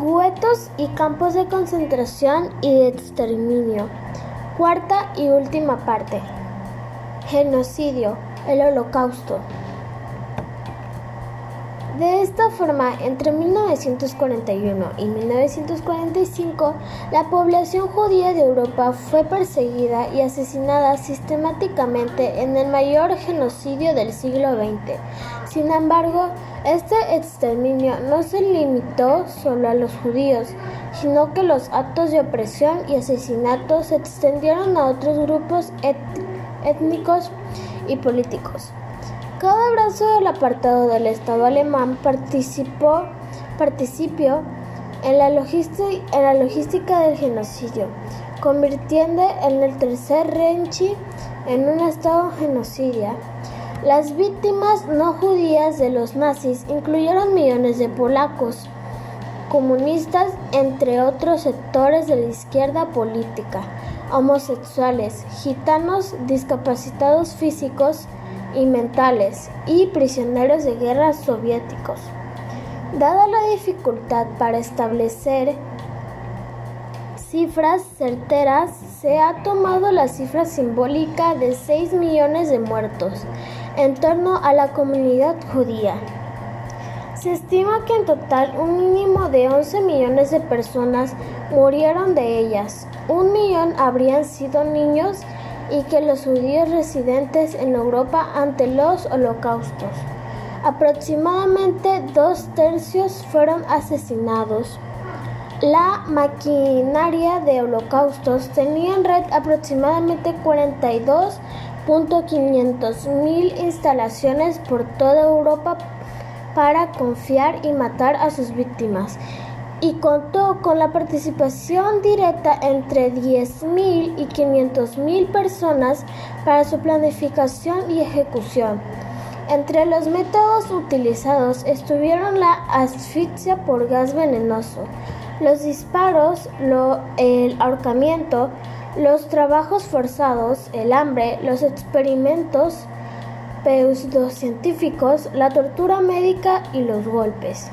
guetos y campos de concentración y de exterminio. Cuarta y última parte. Genocidio, el holocausto. De esta forma, entre 1941 y 1945, la población judía de Europa fue perseguida y asesinada sistemáticamente en el mayor genocidio del siglo XX. Sin embargo, este exterminio no se limitó solo a los judíos, sino que los actos de opresión y asesinato se extendieron a otros grupos étnicos y políticos. Cada brazo del apartado del Estado alemán participó, en, la logística del genocidio, convirtiendo en el tercer Reich en un Estado genocidia. Las víctimas no judías de los nazis incluyeron millones de polacos, comunistas, entre otros sectores de la izquierda política, homosexuales, gitanos, discapacitados físicos, y mentales y prisioneros de guerra soviéticos. Dada la dificultad para establecer cifras certeras, se ha tomado la cifra simbólica de 6 millones de muertos en torno a la comunidad judía. Se estima que en total un mínimo de 11 millones de personas murieron de ellas. Un millón habrían sido niños y que los judíos residentes en Europa ante los holocaustos. Aproximadamente dos tercios fueron asesinados. La maquinaria de holocaustos tenía en red aproximadamente 42.500 mil instalaciones por toda Europa para confiar y matar a sus víctimas y contó con la participación directa entre 10.000 y 500.000 personas para su planificación y ejecución. Entre los métodos utilizados estuvieron la asfixia por gas venenoso, los disparos, el ahorcamiento, los trabajos forzados, el hambre, los experimentos pseudocientíficos, la tortura médica y los golpes.